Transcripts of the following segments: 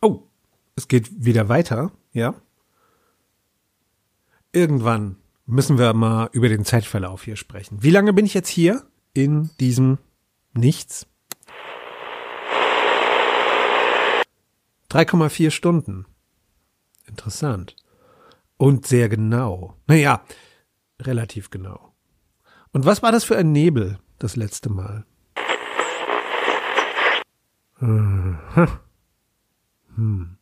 Oh, es geht wieder weiter, ja? Irgendwann müssen wir mal über den Zeitverlauf hier sprechen. Wie lange bin ich jetzt hier in diesem Nichts? 3,4 Stunden. Interessant. Und sehr genau. Naja, relativ genau. Und was war das für ein Nebel das letzte Mal? Hm. hm.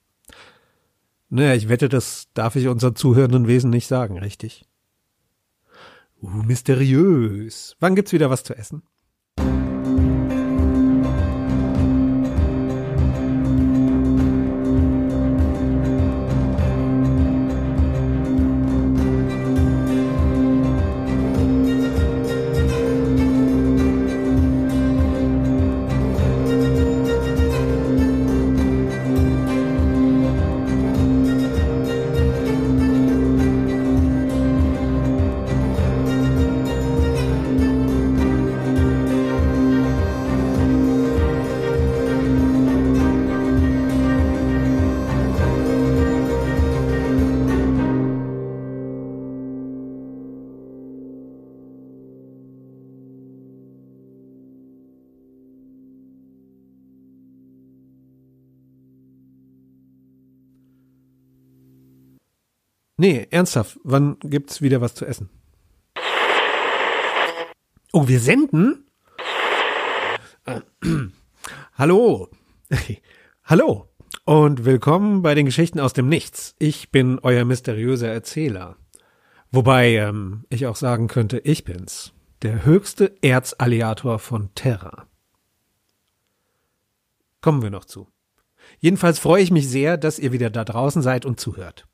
Naja, ich wette, das darf ich unseren zuhörenden Wesen nicht sagen, richtig? Uh, mysteriös. Wann gibt's wieder was zu essen? Nee, ernsthaft, wann gibt's wieder was zu essen? Oh, wir senden? Hallo. Hallo und willkommen bei den Geschichten aus dem Nichts. Ich bin euer mysteriöser Erzähler. Wobei ähm, ich auch sagen könnte, ich bin's. Der höchste Erzalliator von Terra. Kommen wir noch zu. Jedenfalls freue ich mich sehr, dass ihr wieder da draußen seid und zuhört.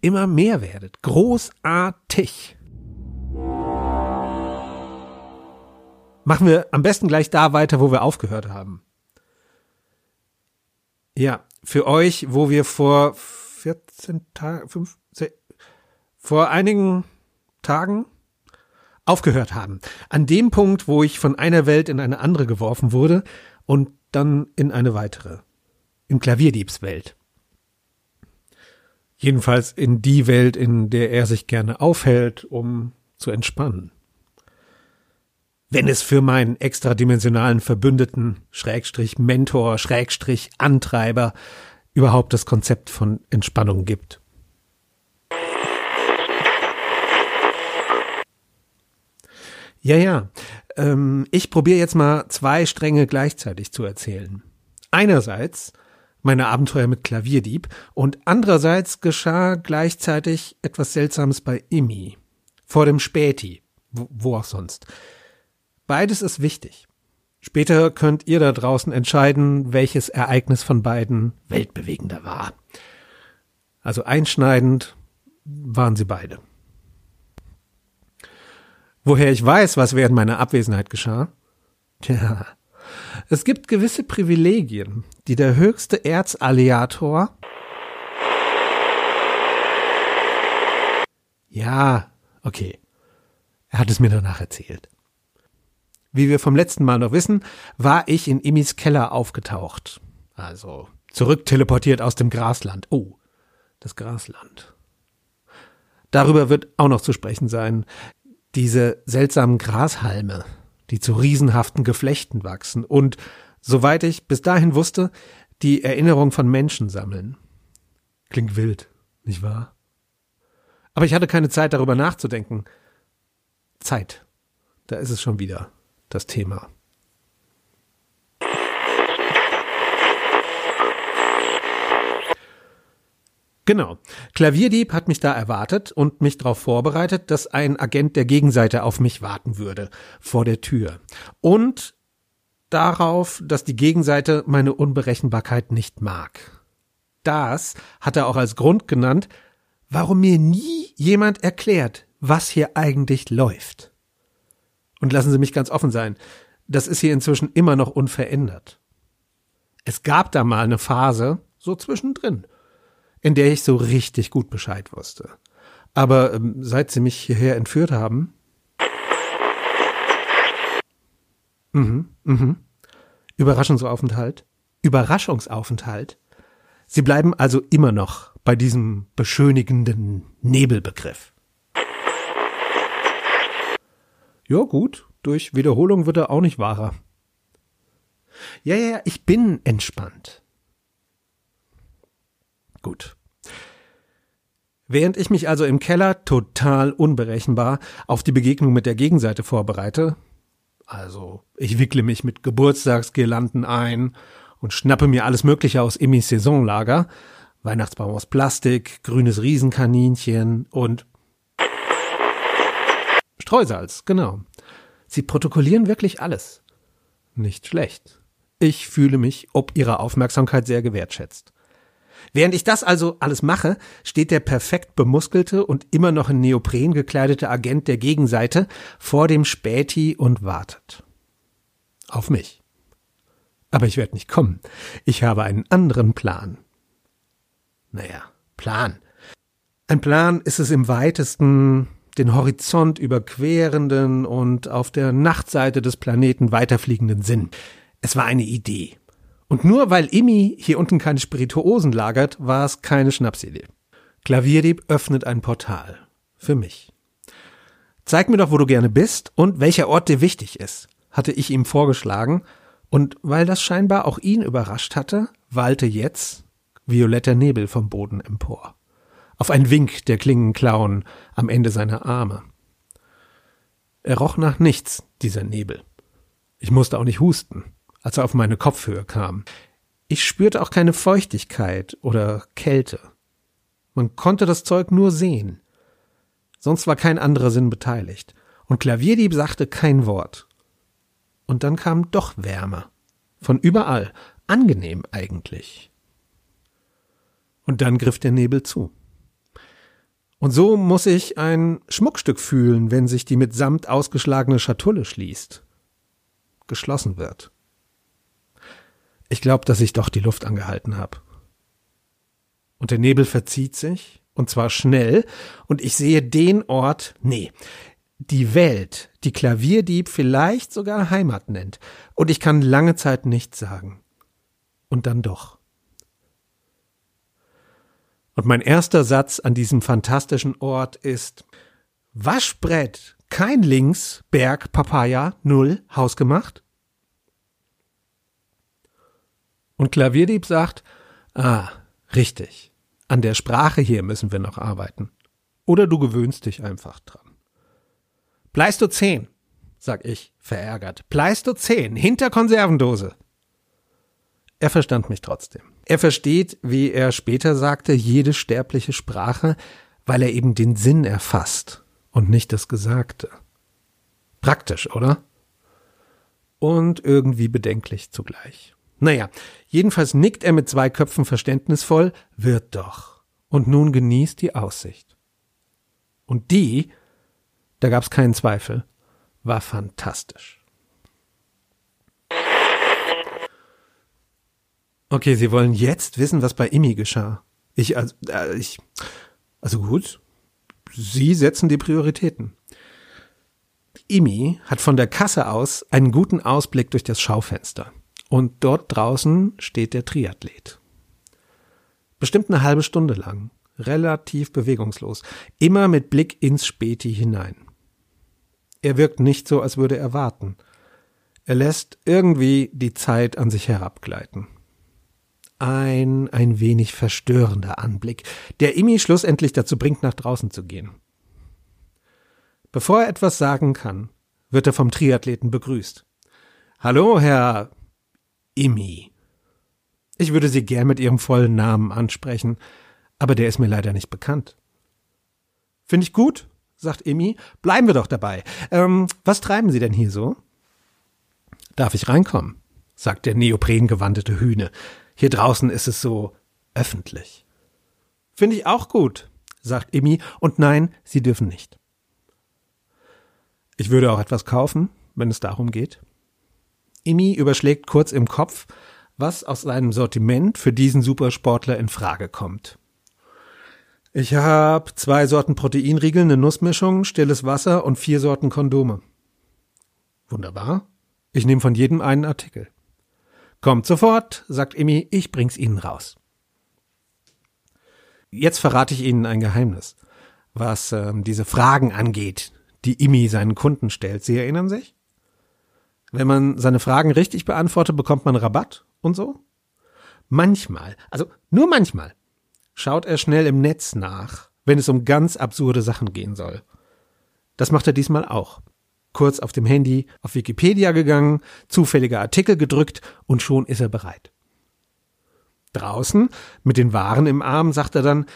Immer mehr werdet. Großartig. Machen wir am besten gleich da weiter, wo wir aufgehört haben. Ja, für euch, wo wir vor 14 Tagen, 5, vor einigen Tagen aufgehört haben. An dem Punkt, wo ich von einer Welt in eine andere geworfen wurde und dann in eine weitere. In Klavierdiebswelt. Jedenfalls in die Welt, in der er sich gerne aufhält, um zu entspannen. Wenn es für meinen extradimensionalen Verbündeten, Schrägstrich Mentor, Schrägstrich Antreiber, überhaupt das Konzept von Entspannung gibt. Ja, ja. Ähm, ich probiere jetzt mal zwei Stränge gleichzeitig zu erzählen. Einerseits meine Abenteuer mit Klavierdieb und andererseits geschah gleichzeitig etwas Seltsames bei Imi. Vor dem Späti. Wo, wo auch sonst. Beides ist wichtig. Später könnt ihr da draußen entscheiden, welches Ereignis von beiden weltbewegender war. Also einschneidend waren sie beide. Woher ich weiß, was während meiner Abwesenheit geschah? Tja, es gibt gewisse Privilegien, die der höchste Erzalliator Ja, okay. Er hat es mir danach erzählt. Wie wir vom letzten Mal noch wissen, war ich in Imis Keller aufgetaucht. Also zurückteleportiert aus dem Grasland. Oh, das Grasland. Darüber wird auch noch zu sprechen sein. Diese seltsamen Grashalme, die zu riesenhaften Geflechten wachsen und, soweit ich bis dahin wusste, die Erinnerung von Menschen sammeln. Klingt wild, nicht wahr? Aber ich hatte keine Zeit darüber nachzudenken. Zeit. Da ist es schon wieder das Thema. Genau. Klavierdieb hat mich da erwartet und mich darauf vorbereitet, dass ein Agent der Gegenseite auf mich warten würde, vor der Tür. Und darauf, dass die Gegenseite meine Unberechenbarkeit nicht mag. Das hat er auch als Grund genannt, warum mir nie jemand erklärt, was hier eigentlich läuft. Und lassen Sie mich ganz offen sein, das ist hier inzwischen immer noch unverändert. Es gab da mal eine Phase, so zwischendrin, in der ich so richtig gut Bescheid wusste. Aber ähm, seit Sie mich hierher entführt haben. Mhm, mhm. Überraschungsaufenthalt. Überraschungsaufenthalt. Sie bleiben also immer noch bei diesem beschönigenden Nebelbegriff. Ja, gut. Durch Wiederholung wird er auch nicht wahrer. Ja, ja, ich bin entspannt. Gut. Während ich mich also im Keller total unberechenbar auf die Begegnung mit der Gegenseite vorbereite, also ich wickle mich mit Geburtstagsgirlanden ein und schnappe mir alles Mögliche aus Emmys Saisonlager, Weihnachtsbaum aus Plastik, grünes Riesenkaninchen und Streusalz, genau. Sie protokollieren wirklich alles. Nicht schlecht. Ich fühle mich ob ihrer Aufmerksamkeit sehr gewertschätzt. Während ich das also alles mache, steht der perfekt bemuskelte und immer noch in Neopren gekleidete Agent der Gegenseite vor dem Späti und wartet. Auf mich. Aber ich werde nicht kommen. Ich habe einen anderen Plan. Naja, Plan. Ein Plan ist es im weitesten, den Horizont überquerenden und auf der Nachtseite des Planeten weiterfliegenden Sinn. Es war eine Idee. Und nur weil Imi hier unten keine Spirituosen lagert, war es keine Schnapsidee. Klavierdieb öffnet ein Portal. Für mich. Zeig mir doch, wo du gerne bist und welcher Ort dir wichtig ist, hatte ich ihm vorgeschlagen, und weil das scheinbar auch ihn überrascht hatte, wallte jetzt violetter Nebel vom Boden empor. Auf einen Wink der Klingenklauen am Ende seiner Arme. Er roch nach nichts, dieser Nebel. Ich musste auch nicht husten als er auf meine Kopfhöhe kam. Ich spürte auch keine Feuchtigkeit oder Kälte. Man konnte das Zeug nur sehen. Sonst war kein anderer Sinn beteiligt. Und Klavierdieb sagte kein Wort. Und dann kam doch Wärme. Von überall. Angenehm eigentlich. Und dann griff der Nebel zu. Und so muss ich ein Schmuckstück fühlen, wenn sich die mit Samt ausgeschlagene Schatulle schließt. Geschlossen wird. Ich glaube, dass ich doch die Luft angehalten habe. Und der Nebel verzieht sich, und zwar schnell, und ich sehe den Ort, nee, die Welt, die Klavierdieb vielleicht sogar Heimat nennt, und ich kann lange Zeit nichts sagen. Und dann doch. Und mein erster Satz an diesem fantastischen Ort ist Waschbrett, kein Links, Berg, Papaya, null, hausgemacht? Und Klavierdieb sagt, ah, richtig. An der Sprache hier müssen wir noch arbeiten. Oder du gewöhnst dich einfach dran. Pleistozän, sag ich, verärgert. Pleistozän, hinter Konservendose. Er verstand mich trotzdem. Er versteht, wie er später sagte, jede sterbliche Sprache, weil er eben den Sinn erfasst und nicht das Gesagte. Praktisch, oder? Und irgendwie bedenklich zugleich. Naja, jedenfalls nickt er mit zwei Köpfen verständnisvoll, wird doch. Und nun genießt die Aussicht. Und die, da gab's keinen Zweifel, war fantastisch. Okay, Sie wollen jetzt wissen, was bei Imi geschah. Ich, also, äh, ich, also gut. Sie setzen die Prioritäten. Imi hat von der Kasse aus einen guten Ausblick durch das Schaufenster. Und dort draußen steht der Triathlet. Bestimmt eine halbe Stunde lang, relativ bewegungslos, immer mit Blick ins Späti hinein. Er wirkt nicht so, als würde er warten. Er lässt irgendwie die Zeit an sich herabgleiten. Ein, ein wenig verstörender Anblick, der Imi schlussendlich dazu bringt, nach draußen zu gehen. Bevor er etwas sagen kann, wird er vom Triathleten begrüßt. Hallo, Herr Imi. Ich würde sie gern mit ihrem vollen Namen ansprechen, aber der ist mir leider nicht bekannt. Finde ich gut, sagt Imi. Bleiben wir doch dabei. Ähm, was treiben Sie denn hier so? Darf ich reinkommen? sagt der neoprengewandete Hühne. Hier draußen ist es so öffentlich. Finde ich auch gut, sagt Emmy, und nein, sie dürfen nicht. Ich würde auch etwas kaufen, wenn es darum geht. Emmy überschlägt kurz im Kopf, was aus seinem Sortiment für diesen Supersportler in Frage kommt. Ich habe zwei Sorten Proteinriegel, eine Nussmischung, stilles Wasser und vier Sorten Kondome. Wunderbar. Ich nehme von jedem einen Artikel. Kommt sofort, sagt Emmy, ich bring's Ihnen raus. Jetzt verrate ich Ihnen ein Geheimnis, was ähm, diese Fragen angeht, die Emmy seinen Kunden stellt. Sie erinnern sich? Wenn man seine Fragen richtig beantwortet, bekommt man Rabatt und so? Manchmal, also nur manchmal, schaut er schnell im Netz nach, wenn es um ganz absurde Sachen gehen soll. Das macht er diesmal auch. Kurz auf dem Handy auf Wikipedia gegangen, zufällige Artikel gedrückt und schon ist er bereit. Draußen, mit den Waren im Arm, sagt er dann,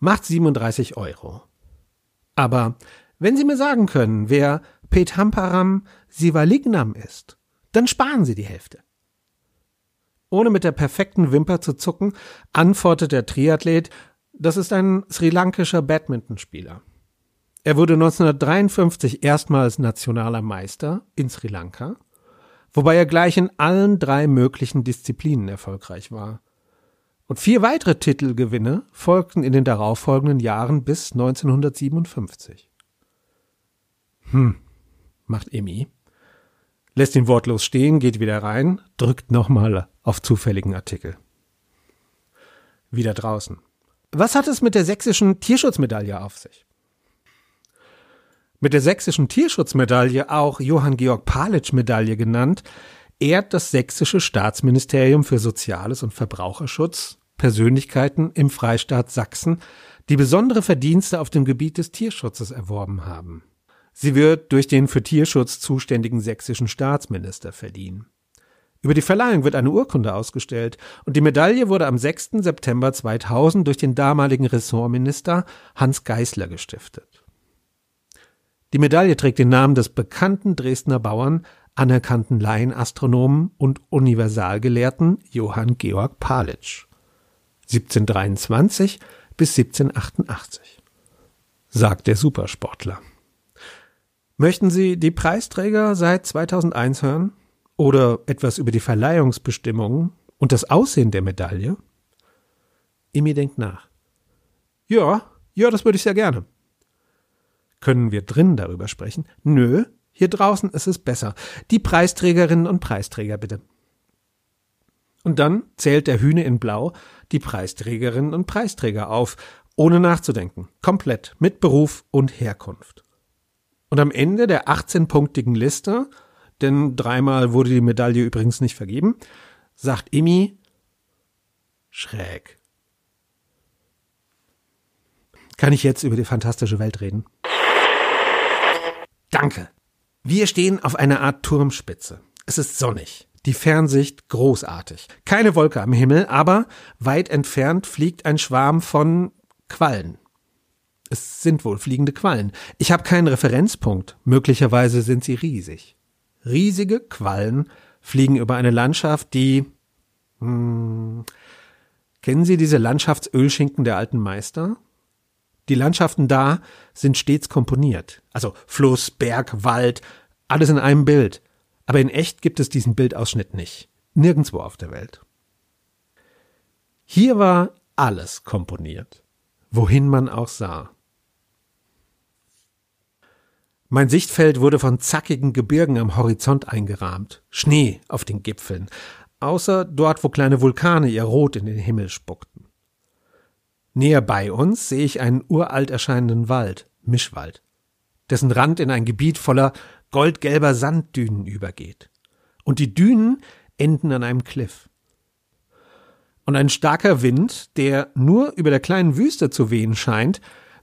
macht 37 Euro. Aber wenn Sie mir sagen können, wer Pethamparam Sivalignam ist, dann sparen Sie die Hälfte. Ohne mit der perfekten Wimper zu zucken, antwortet der Triathlet, das ist ein sri lankischer Badmintonspieler. Er wurde 1953 erstmals nationaler Meister in Sri Lanka, wobei er gleich in allen drei möglichen Disziplinen erfolgreich war. Und vier weitere Titelgewinne folgten in den darauffolgenden Jahren bis 1957. Hm, macht Emmy lässt ihn wortlos stehen, geht wieder rein, drückt nochmal auf zufälligen Artikel. Wieder draußen. Was hat es mit der sächsischen Tierschutzmedaille auf sich? Mit der sächsischen Tierschutzmedaille, auch Johann Georg Palitsch Medaille genannt, ehrt das sächsische Staatsministerium für Soziales und Verbraucherschutz Persönlichkeiten im Freistaat Sachsen, die besondere Verdienste auf dem Gebiet des Tierschutzes erworben haben. Sie wird durch den für Tierschutz zuständigen sächsischen Staatsminister verliehen. Über die Verleihung wird eine Urkunde ausgestellt und die Medaille wurde am 6. September 2000 durch den damaligen Ressortminister Hans Geißler gestiftet. Die Medaille trägt den Namen des bekannten Dresdner Bauern, anerkannten Laienastronomen und Universalgelehrten Johann Georg Palitsch. 1723 bis 1788, sagt der Supersportler. Möchten Sie die Preisträger seit 2001 hören? Oder etwas über die Verleihungsbestimmungen und das Aussehen der Medaille? Imi denkt nach. Ja, ja, das würde ich sehr gerne. Können wir drin darüber sprechen? Nö, hier draußen ist es besser. Die Preisträgerinnen und Preisträger bitte. Und dann zählt der Hühne in Blau die Preisträgerinnen und Preisträger auf, ohne nachzudenken, komplett, mit Beruf und Herkunft. Und am Ende der 18-punktigen Liste, denn dreimal wurde die Medaille übrigens nicht vergeben, sagt Imi schräg. Kann ich jetzt über die fantastische Welt reden? Danke. Wir stehen auf einer Art Turmspitze. Es ist sonnig. Die Fernsicht großartig. Keine Wolke am Himmel, aber weit entfernt fliegt ein Schwarm von Quallen. Es sind wohl fliegende Quallen. Ich habe keinen Referenzpunkt. Möglicherweise sind sie riesig. Riesige Quallen fliegen über eine Landschaft, die. Hm, kennen Sie diese Landschaftsölschinken der alten Meister? Die Landschaften da sind stets komponiert. Also Fluss, Berg, Wald, alles in einem Bild. Aber in echt gibt es diesen Bildausschnitt nicht. Nirgendwo auf der Welt. Hier war alles komponiert, wohin man auch sah. Mein Sichtfeld wurde von zackigen Gebirgen am Horizont eingerahmt, Schnee auf den Gipfeln, außer dort, wo kleine Vulkane ihr Rot in den Himmel spuckten. Näher bei uns sehe ich einen uralt erscheinenden Wald, Mischwald, dessen Rand in ein Gebiet voller goldgelber Sanddünen übergeht. Und die Dünen enden an einem Kliff. Und ein starker Wind, der nur über der kleinen Wüste zu wehen scheint,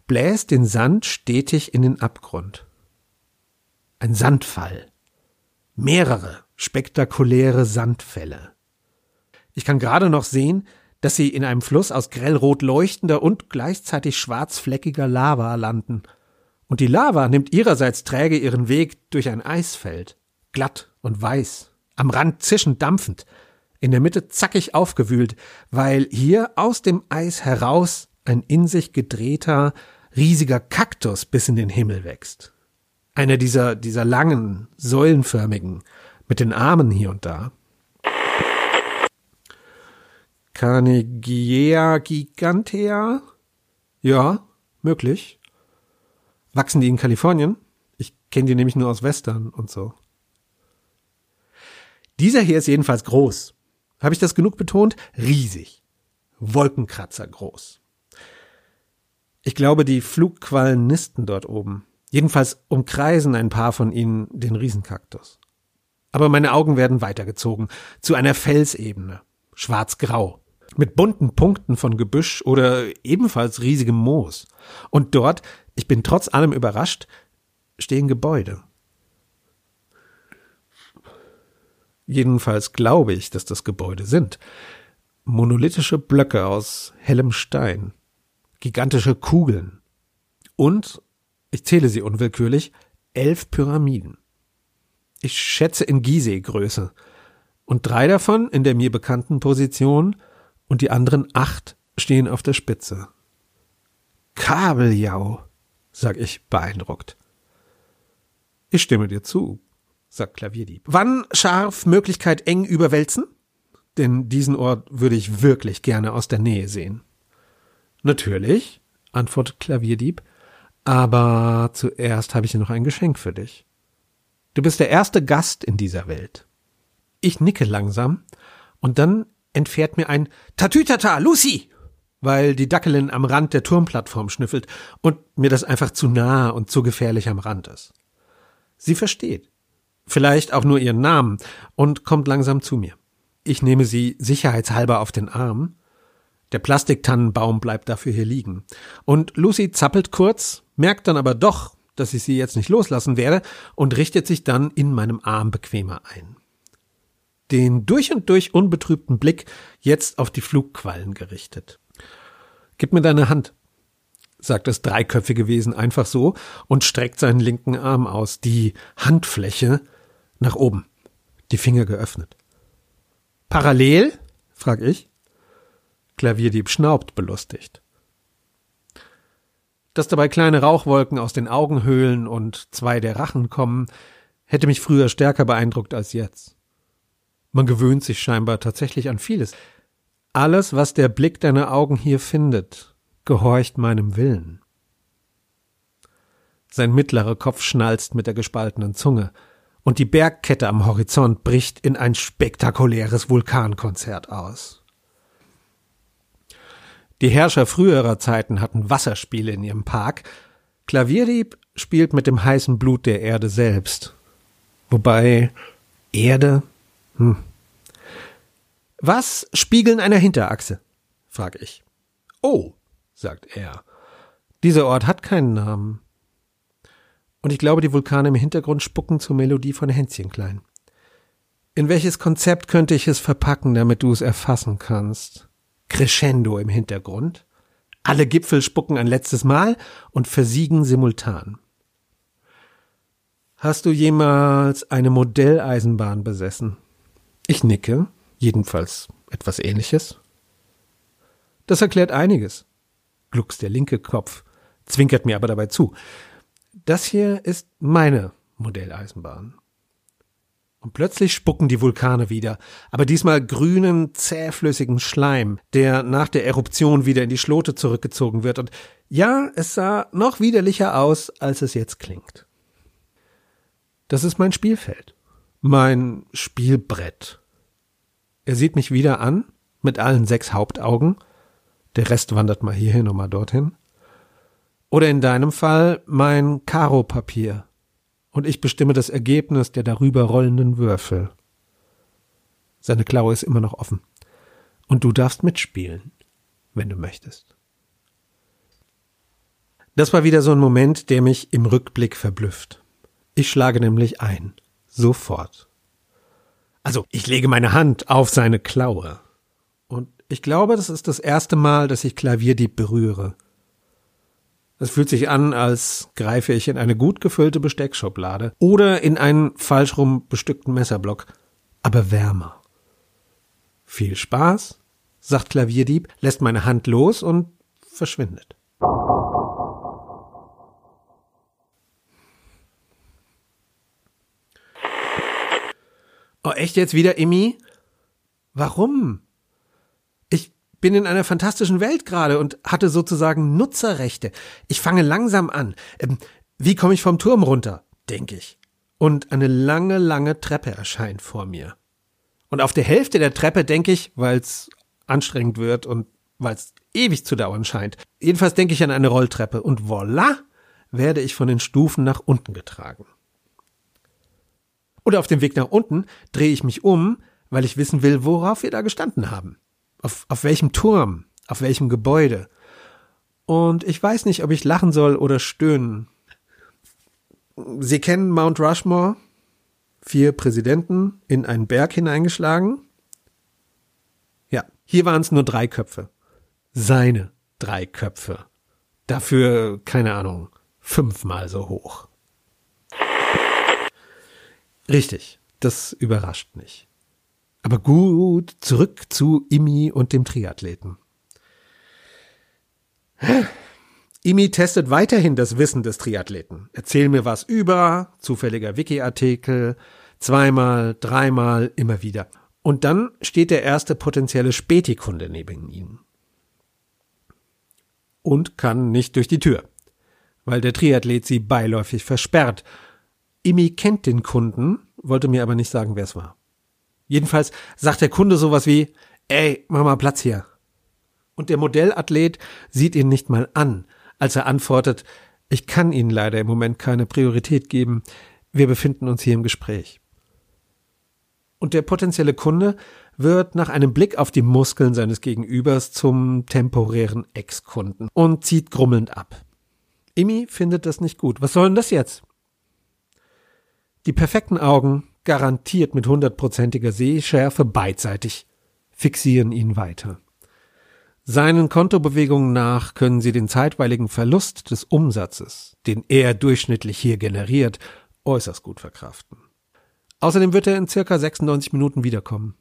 bläst den Sand stetig in den Abgrund ein Sandfall. Mehrere spektakuläre Sandfälle. Ich kann gerade noch sehen, dass sie in einem Fluss aus grellrot leuchtender und gleichzeitig schwarzfleckiger Lava landen. Und die Lava nimmt ihrerseits träge ihren Weg durch ein Eisfeld, glatt und weiß, am Rand zischend dampfend, in der Mitte zackig aufgewühlt, weil hier aus dem Eis heraus ein in sich gedrehter, riesiger Kaktus bis in den Himmel wächst. Einer dieser, dieser langen, säulenförmigen, mit den Armen hier und da. Carnegiea gigantea? Ja, möglich. Wachsen die in Kalifornien? Ich kenne die nämlich nur aus Western und so. Dieser hier ist jedenfalls groß. Habe ich das genug betont? Riesig. Wolkenkratzer groß. Ich glaube, die Flugquallen nisten dort oben. Jedenfalls umkreisen ein paar von ihnen den Riesenkaktus. Aber meine Augen werden weitergezogen zu einer Felsebene, schwarz-grau, mit bunten Punkten von Gebüsch oder ebenfalls riesigem Moos. Und dort, ich bin trotz allem überrascht, stehen Gebäude. Jedenfalls glaube ich, dass das Gebäude sind. Monolithische Blöcke aus hellem Stein, gigantische Kugeln und, ich zähle sie unwillkürlich, elf Pyramiden. Ich schätze in Gizeh-Größe und drei davon in der mir bekannten Position und die anderen acht stehen auf der Spitze. Kabeljau, sag ich beeindruckt. Ich stimme dir zu, sagt Klavierdieb. Wann scharf, Möglichkeit eng überwälzen? Denn diesen Ort würde ich wirklich gerne aus der Nähe sehen. Natürlich, antwortet Klavierdieb, aber zuerst habe ich noch ein Geschenk für dich. Du bist der erste Gast in dieser Welt. Ich nicke langsam und dann entfährt mir ein Tatütata, Lucy! weil die Dackelin am Rand der Turmplattform schnüffelt und mir das einfach zu nah und zu gefährlich am Rand ist. Sie versteht vielleicht auch nur ihren Namen, und kommt langsam zu mir. Ich nehme sie sicherheitshalber auf den Arm. Der Plastiktannenbaum bleibt dafür hier liegen. Und Lucy zappelt kurz, merkt dann aber doch, dass ich sie jetzt nicht loslassen werde und richtet sich dann in meinem Arm bequemer ein. Den durch und durch unbetrübten Blick jetzt auf die Flugquallen gerichtet. Gib mir deine Hand, sagt das dreiköpfige Wesen einfach so und streckt seinen linken Arm aus. Die Handfläche nach oben, die Finger geöffnet. Parallel? frag ich. Klavierdieb schnaubt belustigt. Dass dabei kleine Rauchwolken aus den Augenhöhlen und zwei der Rachen kommen, hätte mich früher stärker beeindruckt als jetzt. Man gewöhnt sich scheinbar tatsächlich an vieles. Alles, was der Blick deiner Augen hier findet, gehorcht meinem Willen. Sein mittlerer Kopf schnalzt mit der gespaltenen Zunge und die Bergkette am Horizont bricht in ein spektakuläres Vulkankonzert aus. Die Herrscher früherer Zeiten hatten Wasserspiele in ihrem Park. Klavierdieb spielt mit dem heißen Blut der Erde selbst. Wobei Erde? Hm. Was spiegeln einer Hinterachse? frag ich. Oh, sagt er. Dieser Ort hat keinen Namen. Und ich glaube, die Vulkane im Hintergrund spucken zur Melodie von Hänschen klein. In welches Konzept könnte ich es verpacken, damit du es erfassen kannst? Crescendo im Hintergrund. Alle Gipfel spucken ein letztes Mal und versiegen simultan. Hast du jemals eine Modelleisenbahn besessen? Ich nicke, jedenfalls etwas ähnliches. Das erklärt einiges. Glucks der linke Kopf, zwinkert mir aber dabei zu das hier ist meine Modelleisenbahn. Und plötzlich spucken die Vulkane wieder, aber diesmal grünen, zähflüssigen Schleim, der nach der Eruption wieder in die Schlote zurückgezogen wird. Und ja, es sah noch widerlicher aus, als es jetzt klingt. Das ist mein Spielfeld. Mein Spielbrett. Er sieht mich wieder an, mit allen sechs Hauptaugen. Der Rest wandert mal hierhin und mal dorthin. Oder in deinem Fall mein Karo-Papier. Und ich bestimme das Ergebnis der darüber rollenden Würfel. Seine Klaue ist immer noch offen. Und du darfst mitspielen, wenn du möchtest. Das war wieder so ein Moment, der mich im Rückblick verblüfft. Ich schlage nämlich ein. Sofort. Also, ich lege meine Hand auf seine Klaue. Und ich glaube, das ist das erste Mal, dass ich Klavierdieb berühre. Es fühlt sich an, als greife ich in eine gut gefüllte Besteckschublade oder in einen falsch rum bestückten Messerblock, aber wärmer. Viel Spaß, sagt Klavierdieb, lässt meine Hand los und verschwindet. Oh, echt jetzt wieder, Emmy? Warum? Bin in einer fantastischen Welt gerade und hatte sozusagen Nutzerrechte. Ich fange langsam an. Ähm, wie komme ich vom Turm runter? denke ich. Und eine lange, lange Treppe erscheint vor mir. Und auf der Hälfte der Treppe denke ich, weil es anstrengend wird und weil es ewig zu dauern scheint. Jedenfalls denke ich an eine Rolltreppe und voila, werde ich von den Stufen nach unten getragen. Und auf dem Weg nach unten drehe ich mich um, weil ich wissen will, worauf wir da gestanden haben. Auf, auf welchem Turm, auf welchem Gebäude. Und ich weiß nicht, ob ich lachen soll oder stöhnen. Sie kennen Mount Rushmore? Vier Präsidenten in einen Berg hineingeschlagen? Ja, hier waren es nur drei Köpfe. Seine drei Köpfe. Dafür, keine Ahnung, fünfmal so hoch. Richtig, das überrascht mich. Aber gut, zurück zu Imi und dem Triathleten. Imi testet weiterhin das Wissen des Triathleten. Erzähl mir was über, zufälliger Wiki-Artikel, zweimal, dreimal, immer wieder. Und dann steht der erste potenzielle Spätikunde neben ihm. Und kann nicht durch die Tür, weil der Triathlet sie beiläufig versperrt. Imi kennt den Kunden, wollte mir aber nicht sagen, wer es war. Jedenfalls sagt der Kunde sowas wie, ey, mach mal Platz hier. Und der Modellathlet sieht ihn nicht mal an, als er antwortet, ich kann Ihnen leider im Moment keine Priorität geben, wir befinden uns hier im Gespräch. Und der potenzielle Kunde wird nach einem Blick auf die Muskeln seines Gegenübers zum temporären Ex-Kunden und zieht grummelnd ab. Imi findet das nicht gut. Was soll denn das jetzt? Die perfekten Augen, garantiert mit hundertprozentiger Sehschärfe beidseitig, fixieren ihn weiter. Seinen Kontobewegungen nach können sie den zeitweiligen Verlust des Umsatzes, den er durchschnittlich hier generiert, äußerst gut verkraften. Außerdem wird er in circa 96 Minuten wiederkommen.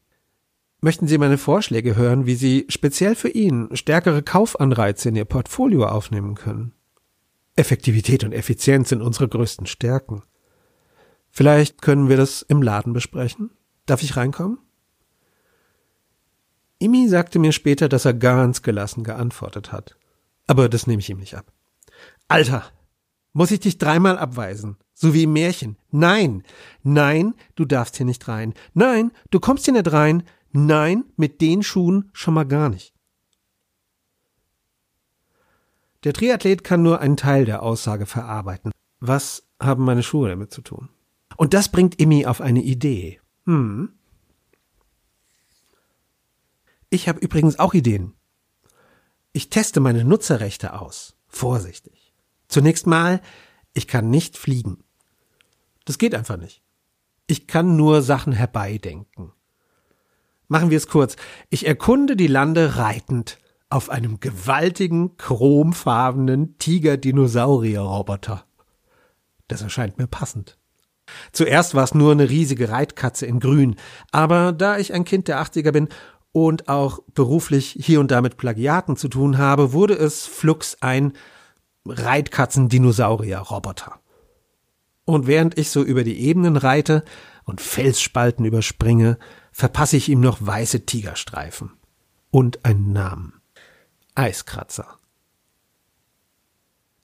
Möchten Sie meine Vorschläge hören, wie Sie speziell für ihn stärkere Kaufanreize in Ihr Portfolio aufnehmen können? Effektivität und Effizienz sind unsere größten Stärken. Vielleicht können wir das im Laden besprechen? Darf ich reinkommen? Imi sagte mir später, dass er ganz gelassen geantwortet hat. Aber das nehme ich ihm nicht ab. Alter, muss ich dich dreimal abweisen? So wie im Märchen. Nein, nein, du darfst hier nicht rein. Nein, du kommst hier nicht rein. Nein, mit den Schuhen schon mal gar nicht. Der Triathlet kann nur einen Teil der Aussage verarbeiten. Was haben meine Schuhe damit zu tun? Und das bringt Immi auf eine Idee. Hm. Ich habe übrigens auch Ideen. Ich teste meine Nutzerrechte aus. Vorsichtig. Zunächst mal, ich kann nicht fliegen. Das geht einfach nicht. Ich kann nur Sachen herbeidenken. Machen wir es kurz. Ich erkunde die Lande reitend auf einem gewaltigen, chromfarbenen Tiger-Dinosaurier-Roboter. Das erscheint mir passend. Zuerst war es nur eine riesige Reitkatze in Grün, aber da ich ein Kind der 80er bin und auch beruflich hier und da mit Plagiaten zu tun habe, wurde es flux ein Reitkatzen-Dinosaurier-Roboter. Und während ich so über die Ebenen reite und Felsspalten überspringe, verpasse ich ihm noch weiße Tigerstreifen. Und einen Namen. Eiskratzer.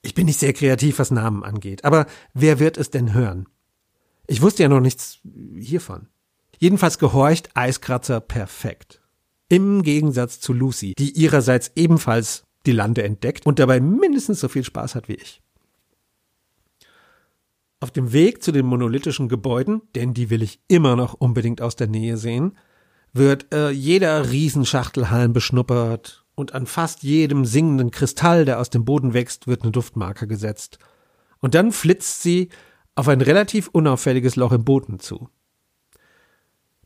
Ich bin nicht sehr kreativ, was Namen angeht, aber wer wird es denn hören? Ich wusste ja noch nichts hiervon. Jedenfalls gehorcht Eiskratzer perfekt. Im Gegensatz zu Lucy, die ihrerseits ebenfalls die Lande entdeckt und dabei mindestens so viel Spaß hat wie ich. Auf dem Weg zu den monolithischen Gebäuden, denn die will ich immer noch unbedingt aus der Nähe sehen, wird äh, jeder Riesenschachtelhalm beschnuppert und an fast jedem singenden Kristall, der aus dem Boden wächst, wird eine Duftmarke gesetzt. Und dann flitzt sie auf ein relativ unauffälliges Loch im Boden zu.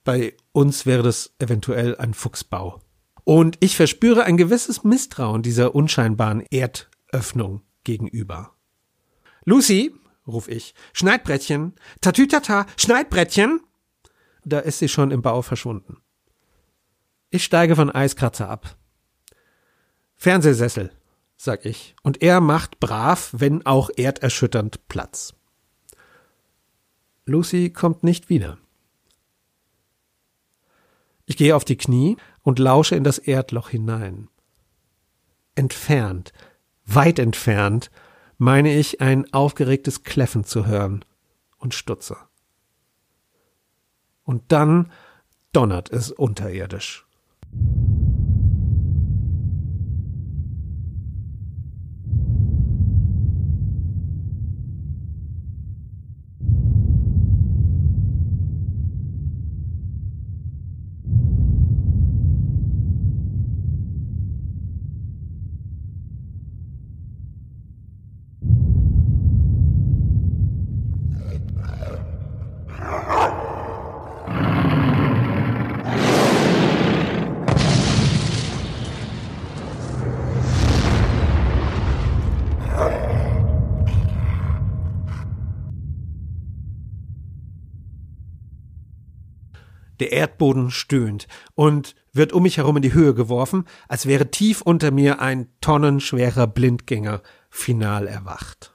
Bei uns wäre das eventuell ein Fuchsbau. Und ich verspüre ein gewisses Misstrauen dieser unscheinbaren Erdöffnung gegenüber. Lucy, ruf ich, Schneidbrettchen, Tatütata, Schneidbrettchen! Da ist sie schon im Bau verschwunden. Ich steige von Eiskratzer ab. Fernsehsessel, sag ich, und er macht brav, wenn auch erderschütternd Platz. Lucy kommt nicht wieder. Ich gehe auf die Knie und lausche in das Erdloch hinein. Entfernt, weit entfernt, meine ich ein aufgeregtes Kläffen zu hören und stutze. Und dann donnert es unterirdisch. Erdboden stöhnt und wird um mich herum in die Höhe geworfen, als wäre tief unter mir ein tonnenschwerer Blindgänger final erwacht.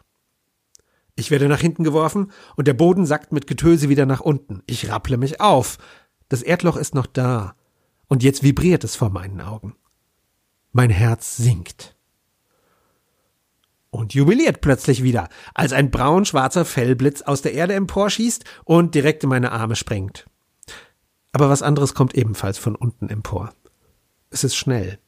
Ich werde nach hinten geworfen und der Boden sackt mit Getöse wieder nach unten. Ich rapple mich auf. Das Erdloch ist noch da. Und jetzt vibriert es vor meinen Augen. Mein Herz sinkt. Und jubiliert plötzlich wieder, als ein braun-schwarzer Fellblitz aus der Erde emporschießt und direkt in meine Arme springt. Aber was anderes kommt ebenfalls von unten empor. Es ist schnell.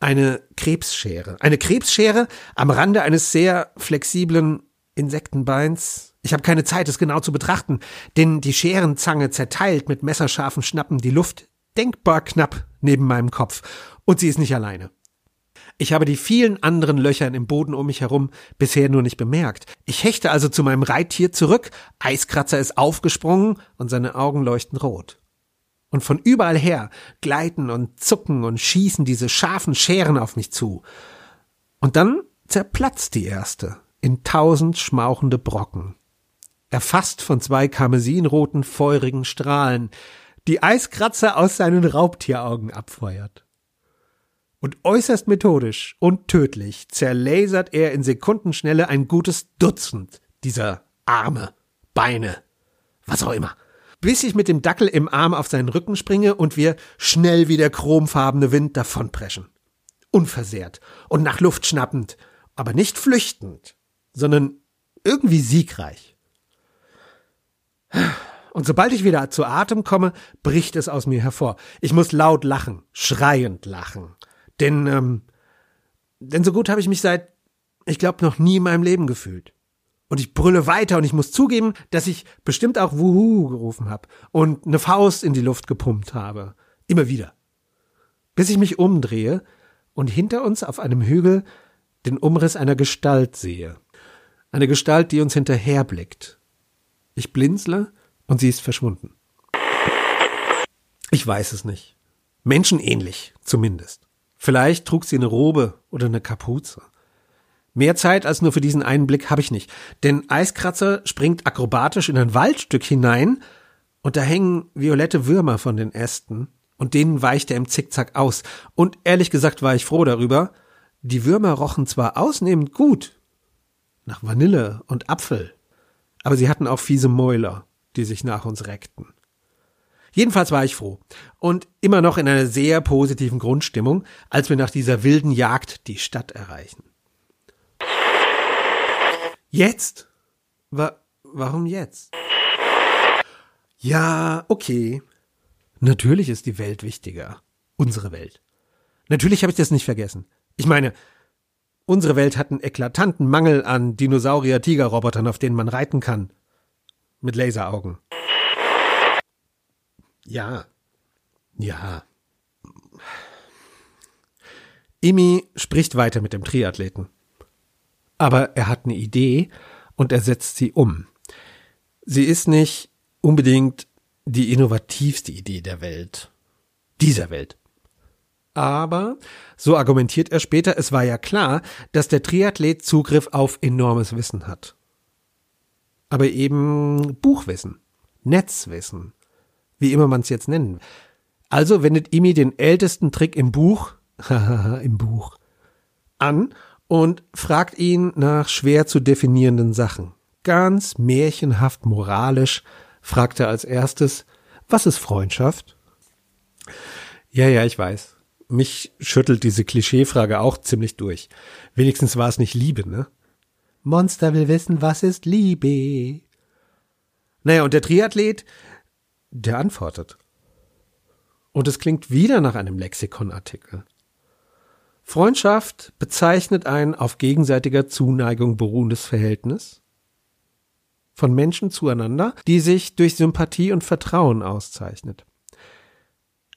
Eine Krebsschere. Eine Krebsschere am Rande eines sehr flexiblen Insektenbeins. Ich habe keine Zeit, es genau zu betrachten, denn die Scherenzange zerteilt mit messerscharfen Schnappen die Luft denkbar knapp neben meinem Kopf. Und sie ist nicht alleine. Ich habe die vielen anderen Löchern im Boden um mich herum bisher nur nicht bemerkt. Ich hechte also zu meinem Reittier zurück, Eiskratzer ist aufgesprungen und seine Augen leuchten rot. Und von überall her gleiten und zucken und schießen diese scharfen Scheren auf mich zu. Und dann zerplatzt die erste in tausend schmauchende Brocken. Erfasst von zwei karmesinroten, feurigen Strahlen, die Eiskratzer aus seinen Raubtieraugen abfeuert. Und äußerst methodisch und tödlich zerlasert er in Sekundenschnelle ein gutes Dutzend dieser Arme, Beine, was auch immer. Bis ich mit dem Dackel im Arm auf seinen Rücken springe und wir schnell wie der chromfarbene Wind davonpreschen. Unversehrt und nach Luft schnappend, aber nicht flüchtend, sondern irgendwie siegreich. Und sobald ich wieder zu Atem komme, bricht es aus mir hervor. Ich muss laut lachen, schreiend lachen. Denn, ähm, denn so gut habe ich mich seit, ich glaube, noch nie in meinem Leben gefühlt. Und ich brülle weiter und ich muss zugeben, dass ich bestimmt auch Wuhu gerufen habe und eine Faust in die Luft gepumpt habe. Immer wieder. Bis ich mich umdrehe und hinter uns auf einem Hügel den Umriss einer Gestalt sehe. Eine Gestalt, die uns hinterherblickt. Ich blinzle und sie ist verschwunden. Ich weiß es nicht. Menschenähnlich, zumindest. Vielleicht trug sie eine Robe oder eine Kapuze. Mehr Zeit als nur für diesen einen Blick habe ich nicht, denn Eiskratzer springt akrobatisch in ein Waldstück hinein und da hängen violette Würmer von den Ästen und denen weicht er im Zickzack aus. Und ehrlich gesagt war ich froh darüber. Die Würmer rochen zwar ausnehmend gut, nach Vanille und Apfel, aber sie hatten auch fiese Mäuler, die sich nach uns reckten. Jedenfalls war ich froh und immer noch in einer sehr positiven Grundstimmung, als wir nach dieser wilden Jagd die Stadt erreichen. Jetzt? Wa warum jetzt? Ja, okay. Natürlich ist die Welt wichtiger. Unsere Welt. Natürlich habe ich das nicht vergessen. Ich meine, unsere Welt hat einen eklatanten Mangel an Dinosaurier-Tiger-Robotern, auf denen man reiten kann. Mit Laseraugen. Ja. Ja. Imi spricht weiter mit dem Triathleten. Aber er hat eine Idee und er setzt sie um. Sie ist nicht unbedingt die innovativste Idee der Welt. Dieser Welt. Aber, so argumentiert er später, es war ja klar, dass der Triathlet Zugriff auf enormes Wissen hat. Aber eben Buchwissen, Netzwissen, wie immer man es jetzt nennen. Also wendet Imi den ältesten Trick im Buch, im Buch, an und fragt ihn nach schwer zu definierenden Sachen. Ganz märchenhaft moralisch fragt er als erstes, was ist Freundschaft? Ja, ja, ich weiß. Mich schüttelt diese Klischeefrage auch ziemlich durch. Wenigstens war es nicht Liebe, ne? Monster will wissen, was ist Liebe? Naja, und der Triathlet, der antwortet. Und es klingt wieder nach einem Lexikonartikel. Freundschaft bezeichnet ein auf gegenseitiger Zuneigung beruhendes Verhältnis von Menschen zueinander, die sich durch Sympathie und Vertrauen auszeichnet.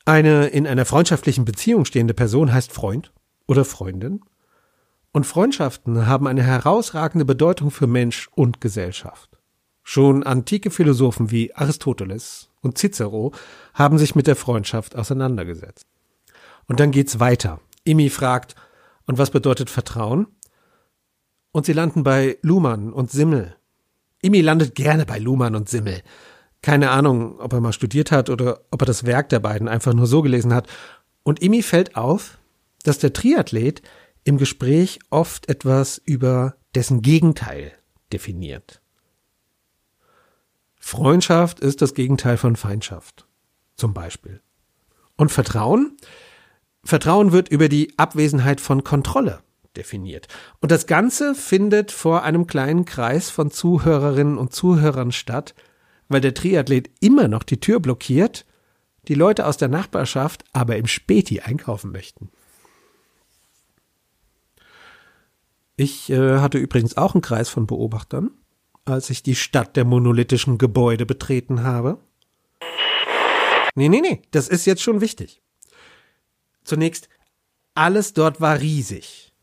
Eine in einer freundschaftlichen Beziehung stehende Person heißt Freund oder Freundin. Und Freundschaften haben eine herausragende Bedeutung für Mensch und Gesellschaft. Schon antike Philosophen wie Aristoteles und Cicero haben sich mit der Freundschaft auseinandergesetzt. Und dann geht's weiter. Imi fragt, und was bedeutet Vertrauen? Und sie landen bei Luhmann und Simmel. Imi landet gerne bei Luhmann und Simmel. Keine Ahnung, ob er mal studiert hat oder ob er das Werk der beiden einfach nur so gelesen hat. Und Imi fällt auf, dass der Triathlet im Gespräch oft etwas über dessen Gegenteil definiert. Freundschaft ist das Gegenteil von Feindschaft. Zum Beispiel. Und Vertrauen? Vertrauen wird über die Abwesenheit von Kontrolle definiert. Und das Ganze findet vor einem kleinen Kreis von Zuhörerinnen und Zuhörern statt, weil der Triathlet immer noch die Tür blockiert, die Leute aus der Nachbarschaft aber im Späti einkaufen möchten. Ich äh, hatte übrigens auch einen Kreis von Beobachtern, als ich die Stadt der monolithischen Gebäude betreten habe. Nee, nee, nee, das ist jetzt schon wichtig. Zunächst, alles dort war riesig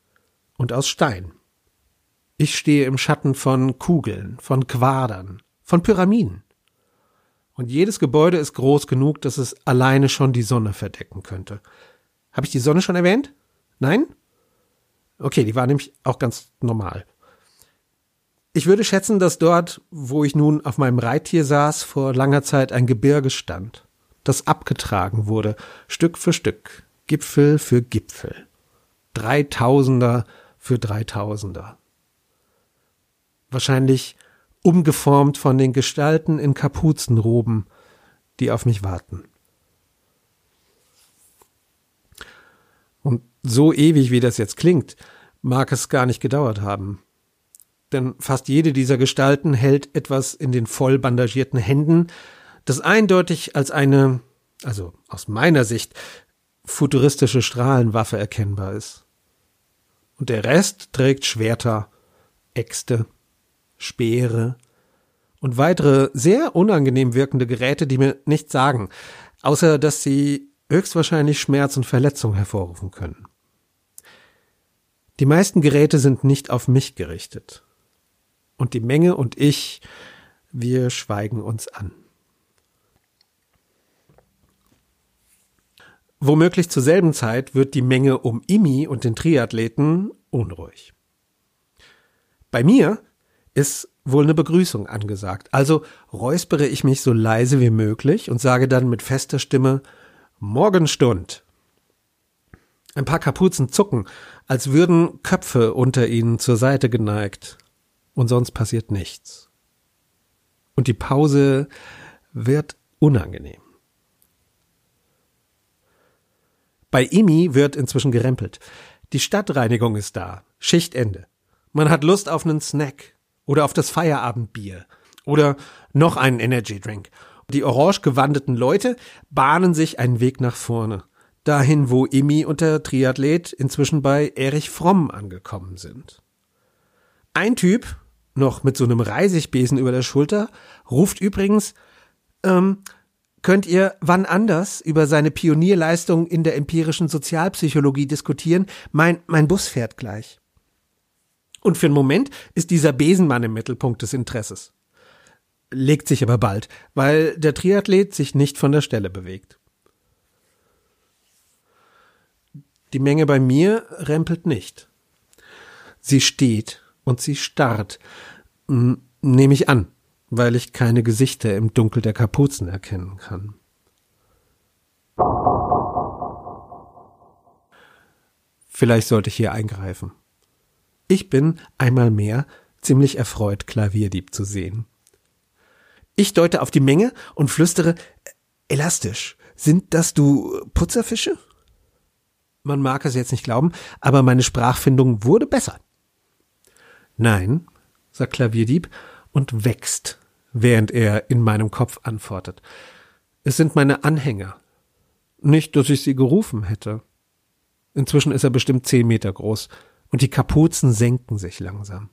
und aus Stein. Ich stehe im Schatten von Kugeln, von Quadern, von Pyramiden. Und jedes Gebäude ist groß genug, dass es alleine schon die Sonne verdecken könnte. Habe ich die Sonne schon erwähnt? Nein? Okay, die war nämlich auch ganz normal. Ich würde schätzen, dass dort, wo ich nun auf meinem Reittier saß, vor langer Zeit ein Gebirge stand, das abgetragen wurde, Stück für Stück, Gipfel für Gipfel. Dreitausender für Dreitausender. Wahrscheinlich umgeformt von den Gestalten in Kapuzenroben, die auf mich warten. Und so ewig wie das jetzt klingt, mag es gar nicht gedauert haben. Denn fast jede dieser Gestalten hält etwas in den voll bandagierten Händen, das eindeutig als eine, also aus meiner Sicht, futuristische Strahlenwaffe erkennbar ist. Und der Rest trägt Schwerter, Äxte, Speere und weitere sehr unangenehm wirkende Geräte, die mir nichts sagen, außer dass sie höchstwahrscheinlich Schmerz und Verletzung hervorrufen können. Die meisten Geräte sind nicht auf mich gerichtet. Und die Menge und ich, wir schweigen uns an. Womöglich zur selben Zeit wird die Menge um Imi und den Triathleten unruhig. Bei mir ist wohl eine Begrüßung angesagt. Also räuspere ich mich so leise wie möglich und sage dann mit fester Stimme Morgenstund. Ein paar Kapuzen zucken, als würden Köpfe unter ihnen zur Seite geneigt. Und sonst passiert nichts. Und die Pause wird unangenehm. Bei IMI wird inzwischen gerempelt. Die Stadtreinigung ist da. Schichtende. Man hat Lust auf einen Snack oder auf das Feierabendbier oder noch einen Energy Drink. Die orange gewandeten Leute bahnen sich einen Weg nach vorne. Dahin, wo Imi und der Triathlet inzwischen bei Erich Fromm angekommen sind. Ein Typ, noch mit so einem Reisigbesen über der Schulter, ruft übrigens, ähm, könnt ihr wann anders über seine Pionierleistung in der empirischen Sozialpsychologie diskutieren. Mein, mein Bus fährt gleich. Und für einen Moment ist dieser Besenmann im Mittelpunkt des Interesses. Legt sich aber bald, weil der Triathlet sich nicht von der Stelle bewegt. Die Menge bei mir rempelt nicht. Sie steht und sie starrt. Nehme ich an weil ich keine Gesichter im Dunkel der Kapuzen erkennen kann. Vielleicht sollte ich hier eingreifen. Ich bin einmal mehr ziemlich erfreut, Klavierdieb zu sehen. Ich deute auf die Menge und flüstere elastisch. Sind das du Putzerfische? Man mag es jetzt nicht glauben, aber meine Sprachfindung wurde besser. Nein, sagt Klavierdieb und wächst, während er in meinem Kopf antwortet. Es sind meine Anhänger. Nicht, dass ich sie gerufen hätte. Inzwischen ist er bestimmt zehn Meter groß, und die Kapuzen senken sich langsam.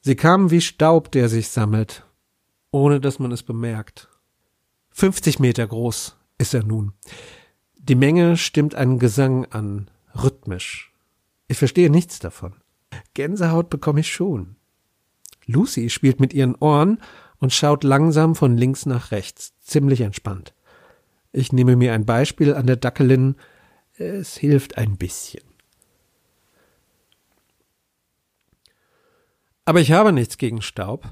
Sie kamen wie Staub, der sich sammelt, ohne dass man es bemerkt. Fünfzig Meter groß ist er nun. Die Menge stimmt einen Gesang an, rhythmisch. Ich verstehe nichts davon. Gänsehaut bekomme ich schon. Lucy spielt mit ihren Ohren und schaut langsam von links nach rechts, ziemlich entspannt. Ich nehme mir ein Beispiel an der Dackelin, es hilft ein bisschen. Aber ich habe nichts gegen Staub.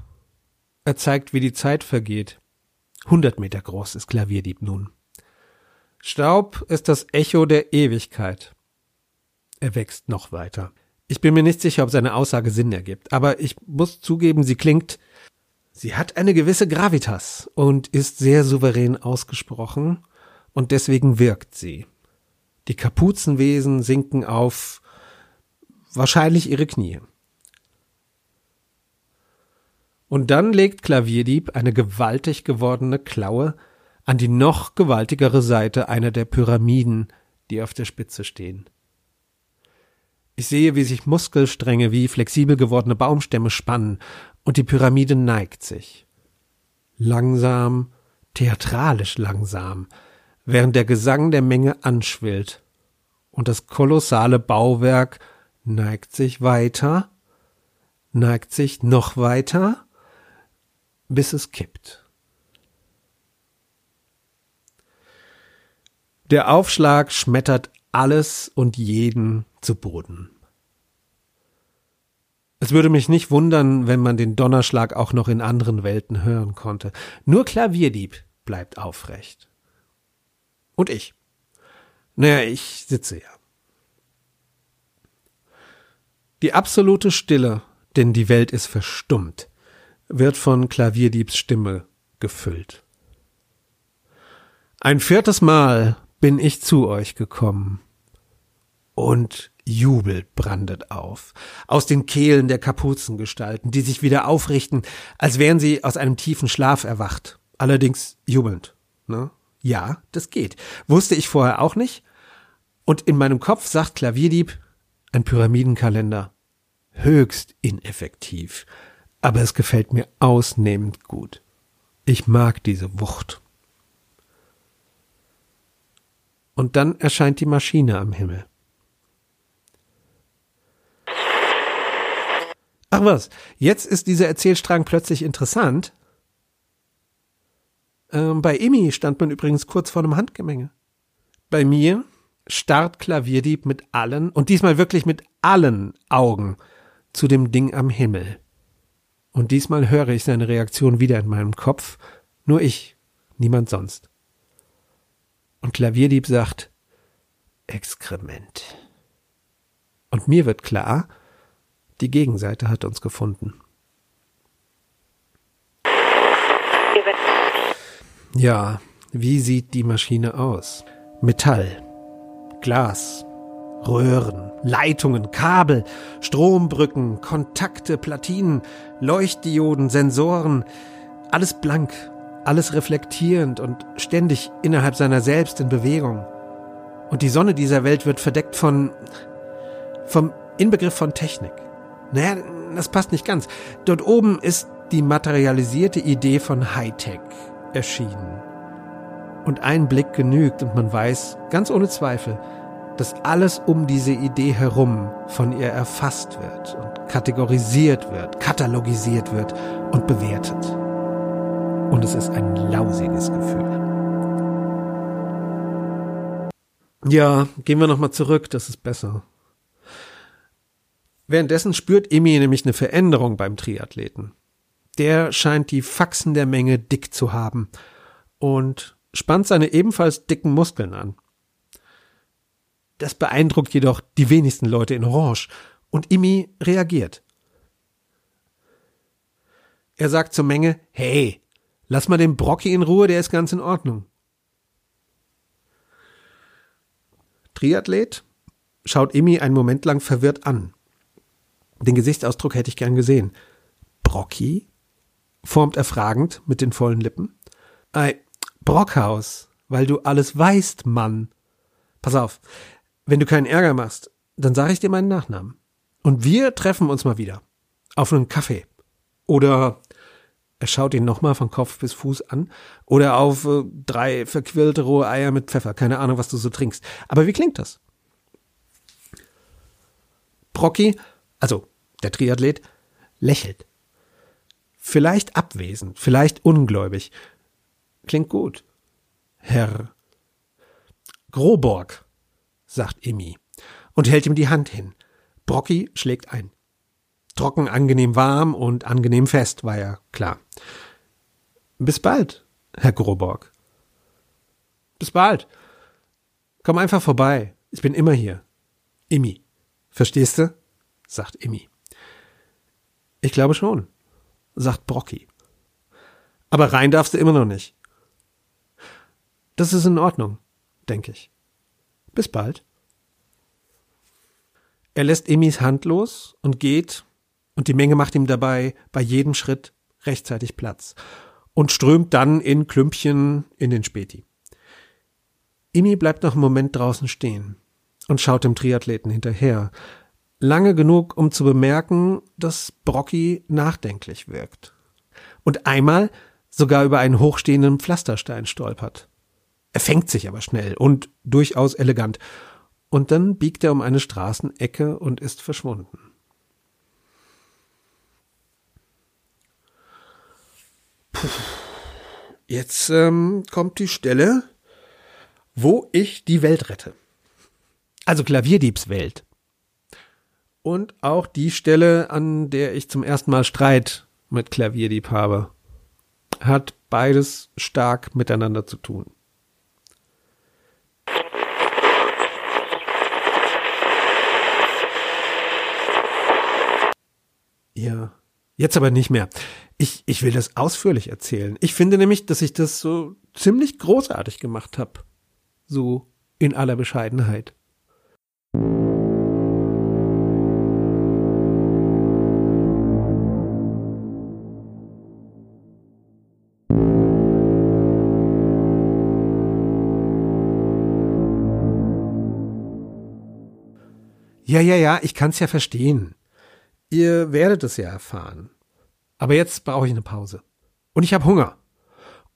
Er zeigt, wie die Zeit vergeht. Hundert Meter groß ist Klavierdieb nun. Staub ist das Echo der Ewigkeit. Er wächst noch weiter. Ich bin mir nicht sicher, ob seine Aussage Sinn ergibt, aber ich muss zugeben, sie klingt, sie hat eine gewisse Gravitas und ist sehr souverän ausgesprochen und deswegen wirkt sie. Die Kapuzenwesen sinken auf wahrscheinlich ihre Knie. Und dann legt Klavierdieb eine gewaltig gewordene Klaue an die noch gewaltigere Seite einer der Pyramiden, die auf der Spitze stehen. Ich sehe, wie sich Muskelstränge wie flexibel gewordene Baumstämme spannen, und die Pyramide neigt sich. Langsam, theatralisch langsam, während der Gesang der Menge anschwillt, und das kolossale Bauwerk neigt sich weiter, neigt sich noch weiter, bis es kippt. Der Aufschlag schmettert alles und jeden zu Boden. Es würde mich nicht wundern, wenn man den Donnerschlag auch noch in anderen Welten hören konnte. Nur Klavierdieb bleibt aufrecht. Und ich. Naja, ich sitze ja. Die absolute Stille, denn die Welt ist verstummt, wird von Klavierdiebs Stimme gefüllt. Ein viertes Mal bin ich zu euch gekommen. Und Jubel brandet auf, aus den Kehlen der Kapuzengestalten, die sich wieder aufrichten, als wären sie aus einem tiefen Schlaf erwacht, allerdings jubelnd. Ne? Ja, das geht. Wusste ich vorher auch nicht. Und in meinem Kopf sagt Klavierdieb, ein Pyramidenkalender. Höchst ineffektiv. Aber es gefällt mir ausnehmend gut. Ich mag diese Wucht. und dann erscheint die Maschine am Himmel. Ach was, jetzt ist dieser Erzählstrang plötzlich interessant. Ähm, bei Imi stand man übrigens kurz vor einem Handgemenge. Bei mir starrt Klavierdieb mit allen, und diesmal wirklich mit allen Augen, zu dem Ding am Himmel. Und diesmal höre ich seine Reaktion wieder in meinem Kopf, nur ich, niemand sonst. Und Klavierdieb sagt Exkrement. Und mir wird klar, die Gegenseite hat uns gefunden. Ja, wie sieht die Maschine aus? Metall, Glas, Röhren, Leitungen, Kabel, Strombrücken, Kontakte, Platinen, Leuchtdioden, Sensoren, alles blank, alles reflektierend und ständig innerhalb seiner selbst in Bewegung. Und die Sonne dieser Welt wird verdeckt von, vom Inbegriff von Technik. Naja, das passt nicht ganz. Dort oben ist die materialisierte Idee von Hightech erschienen. Und ein Blick genügt und man weiß, ganz ohne Zweifel, dass alles um diese Idee herum von ihr erfasst wird und kategorisiert wird, katalogisiert wird und bewertet und es ist ein lausiges Gefühl. Ja, gehen wir nochmal zurück, das ist besser. Währenddessen spürt Emi nämlich eine Veränderung beim Triathleten. Der scheint die Faxen der Menge dick zu haben und spannt seine ebenfalls dicken Muskeln an. Das beeindruckt jedoch die wenigsten Leute in Orange und Imi reagiert. Er sagt zur Menge, hey, lass mal den Brocki in Ruhe, der ist ganz in Ordnung. Triathlet schaut Imi einen Moment lang verwirrt an. Den Gesichtsausdruck hätte ich gern gesehen. Brocki? formt er fragend mit den vollen Lippen. Ei, Brockhaus, weil du alles weißt, Mann. Pass auf, wenn du keinen Ärger machst, dann sage ich dir meinen Nachnamen. Und wir treffen uns mal wieder. Auf einen Kaffee. Oder er schaut ihn nochmal von Kopf bis Fuß an. Oder auf äh, drei verquirlte rohe Eier mit Pfeffer. Keine Ahnung, was du so trinkst. Aber wie klingt das? Brocky, also der Triathlet, lächelt. Vielleicht abwesend, vielleicht ungläubig. Klingt gut. Herr Groborg, sagt Emmy und hält ihm die Hand hin. Brocky schlägt ein. Trocken, angenehm warm und angenehm fest, war ja klar. Bis bald, Herr Groborg. Bis bald. Komm einfach vorbei. Ich bin immer hier. Emmy. Verstehst du? sagt Emmy. Ich glaube schon, sagt Brocky. Aber rein darfst du immer noch nicht. Das ist in Ordnung, denke ich. Bis bald. Er lässt Emmys Hand los und geht, und die Menge macht ihm dabei bei jedem Schritt rechtzeitig Platz und strömt dann in Klümpchen in den Späti. Emmy bleibt noch einen Moment draußen stehen und schaut dem Triathleten hinterher, lange genug, um zu bemerken, dass Brocky nachdenklich wirkt. Und einmal sogar über einen hochstehenden Pflasterstein stolpert. Er fängt sich aber schnell und durchaus elegant. Und dann biegt er um eine Straßenecke und ist verschwunden. Puh. Jetzt ähm, kommt die Stelle, wo ich die Welt rette. Also Klavierdiebswelt. Und auch die Stelle, an der ich zum ersten Mal Streit mit Klavierdieb habe. Hat beides stark miteinander zu tun. Ja, jetzt aber nicht mehr. Ich, ich will das ausführlich erzählen. Ich finde nämlich, dass ich das so ziemlich großartig gemacht habe. So in aller Bescheidenheit. Ja, ja, ja, ich kann's ja verstehen. Ihr werdet es ja erfahren. Aber jetzt brauche ich eine Pause. Und ich habe Hunger.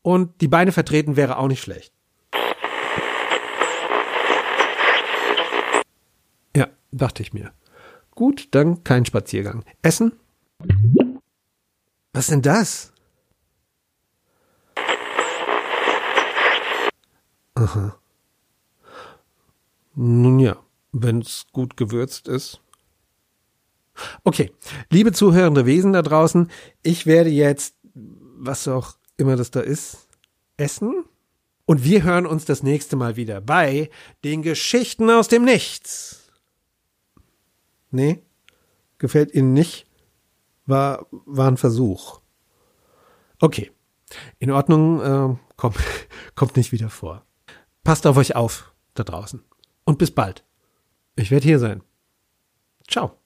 Und die Beine vertreten wäre auch nicht schlecht. Ja, dachte ich mir. Gut, dann kein Spaziergang. Essen? Was denn das? Aha. Nun ja wenn es gut gewürzt ist. Okay, liebe zuhörende Wesen da draußen, ich werde jetzt, was auch immer das da ist, essen. Und wir hören uns das nächste Mal wieder bei den Geschichten aus dem Nichts. Nee? Gefällt Ihnen nicht? War, war ein Versuch. Okay. In Ordnung, äh, kommt, kommt nicht wieder vor. Passt auf euch auf da draußen. Und bis bald. Ich werde hier sein. Ciao.